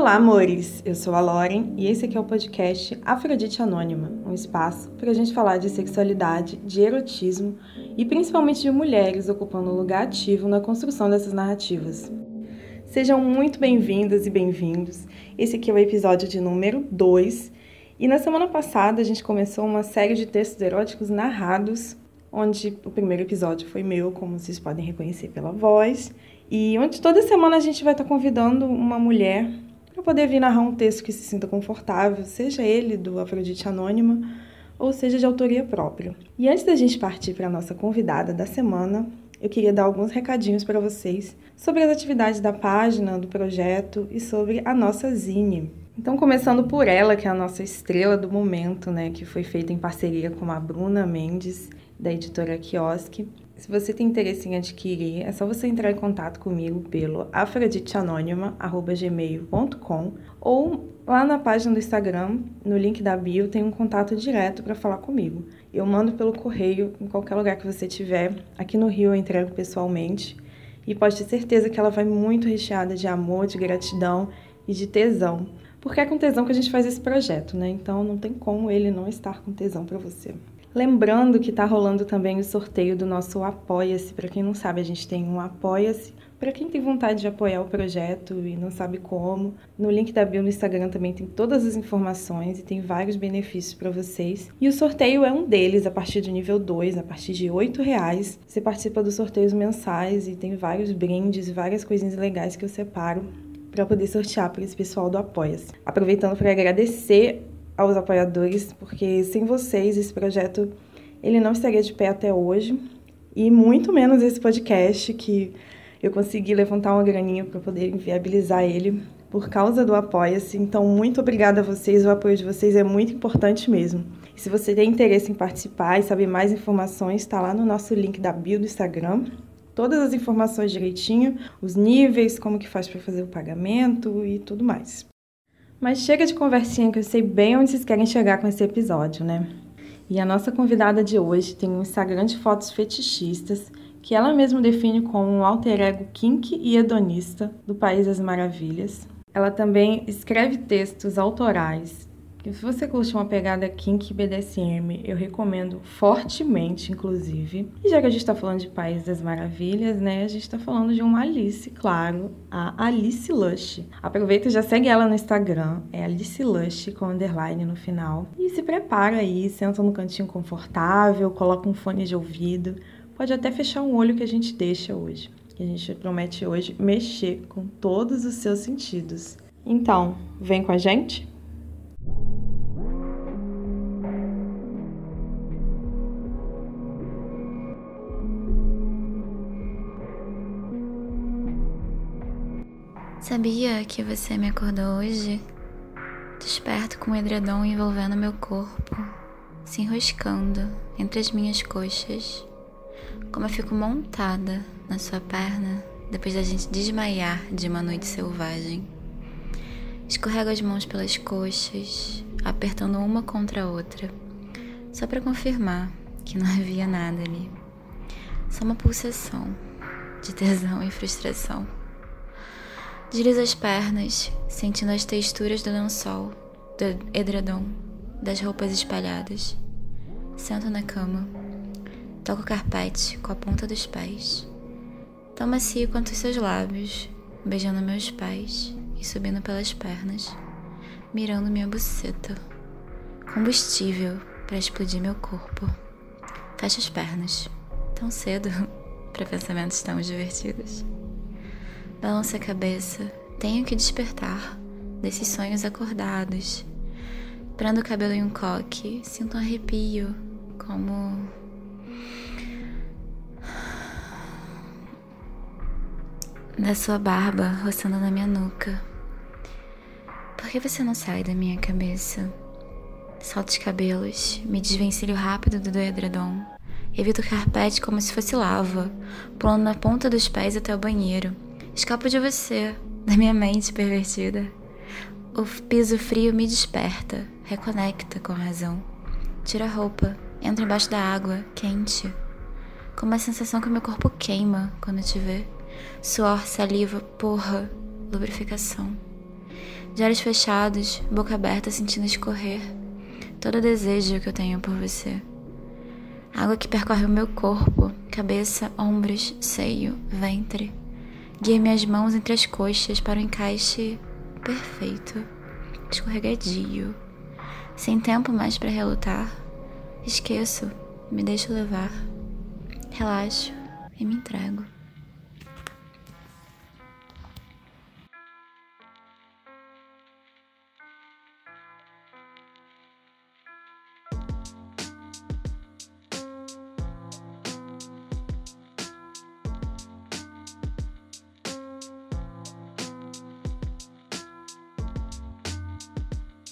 Olá, amores! Eu sou a Lauren e esse aqui é o podcast Afrodite Anônima, um espaço para a gente falar de sexualidade, de erotismo e principalmente de mulheres ocupando um lugar ativo na construção dessas narrativas. Sejam muito bem-vindas e bem-vindos. Esse aqui é o episódio de número 2 e na semana passada a gente começou uma série de textos eróticos narrados, onde o primeiro episódio foi meu, como vocês podem reconhecer pela voz, e onde toda semana a gente vai estar convidando uma mulher para poder vir narrar um texto que se sinta confortável, seja ele do Afrodite Anônima ou seja de autoria própria. E antes da gente partir para a nossa convidada da semana, eu queria dar alguns recadinhos para vocês sobre as atividades da página, do projeto e sobre a nossa Zine. Então, começando por ela, que é a nossa estrela do momento, né, que foi feita em parceria com a Bruna Mendes, da editora Quiosque. Se você tem interesse em adquirir, é só você entrar em contato comigo pelo afroditeanônima.gmail.com ou lá na página do Instagram, no link da bio, tem um contato direto para falar comigo. Eu mando pelo correio em qualquer lugar que você tiver. Aqui no Rio eu entrego pessoalmente. E pode ter certeza que ela vai muito recheada de amor, de gratidão e de tesão. Porque é com tesão que a gente faz esse projeto, né? Então não tem como ele não estar com tesão para você. Lembrando que está rolando também o sorteio do nosso Apoia-se. Para quem não sabe, a gente tem um Apoia-se. Para quem tem vontade de apoiar o projeto e não sabe como, no link da bio no Instagram também tem todas as informações e tem vários benefícios para vocês. E o sorteio é um deles, a partir do nível 2, a partir de R$ reais. Você participa dos sorteios mensais e tem vários brindes e várias coisinhas legais que eu separo para poder sortear para esse pessoal do Apoia-se. Aproveitando para agradecer aos apoiadores, porque sem vocês esse projeto ele não estaria de pé até hoje e muito menos esse podcast que eu consegui levantar uma graninha para poder viabilizar ele por causa do Apoia-se. Então, muito obrigada a vocês, o apoio de vocês é muito importante mesmo. E se você tem interesse em participar e saber mais informações, está lá no nosso link da bio do Instagram. Todas as informações direitinho, os níveis, como que faz para fazer o pagamento e tudo mais. Mas chega de conversinha que eu sei bem onde vocês querem chegar com esse episódio, né? E a nossa convidada de hoje tem um Instagram de fotos fetichistas que ela mesma define como um alter ego kink e hedonista do País das Maravilhas. Ela também escreve textos autorais se você curte uma pegada kink BDSM, eu recomendo fortemente, inclusive. E já que a gente está falando de País das Maravilhas, né, a gente está falando de uma Alice, claro, a Alice Lush. Aproveita e já segue ela no Instagram, é Alice Lush com underline no final. E se prepara aí, senta no cantinho confortável, coloca um fone de ouvido, pode até fechar um olho que a gente deixa hoje. Que a gente promete hoje mexer com todos os seus sentidos. Então, vem com a gente? Sabia que você me acordou hoje? Desperto com o edredom envolvendo meu corpo, se enroscando entre as minhas coxas. Como eu fico montada na sua perna depois da gente desmaiar de uma noite selvagem. Escorrego as mãos pelas coxas, apertando uma contra a outra, só para confirmar que não havia nada ali. Só uma pulsação de tesão e frustração. Deslizo as pernas, sentindo as texturas do lençol, do edredom, das roupas espalhadas. Sento na cama, toco o carpete com a ponta dos pés. Tão macio quanto os seus lábios, beijando meus pés e subindo pelas pernas, mirando minha buceta. Combustível para explodir meu corpo. Fecho as pernas. Tão cedo para pensamentos tão divertidos. Balança a cabeça. Tenho que despertar desses sonhos acordados. Prendo o cabelo em um coque. Sinto um arrepio, como. Da sua barba roçando na minha nuca. Por que você não sai da minha cabeça? Solto os cabelos, me desvencilho rápido do edredom. Evito o carpete como se fosse lava, pulando na ponta dos pés até o banheiro. Escapo de você, da minha mente pervertida. O piso frio me desperta, reconecta com a razão. Tira a roupa, entra embaixo da água, quente. Com uma sensação que meu corpo queima quando te vê. Suor, saliva, porra, lubrificação. De olhos fechados, boca aberta, sentindo escorrer todo desejo que eu tenho por você. Água que percorre o meu corpo, cabeça, ombros, seio, ventre. Guia minhas mãos entre as coxas para o encaixe perfeito, escorregadio. Sem tempo mais para relutar, esqueço, me deixo levar, relaxo e me entrego.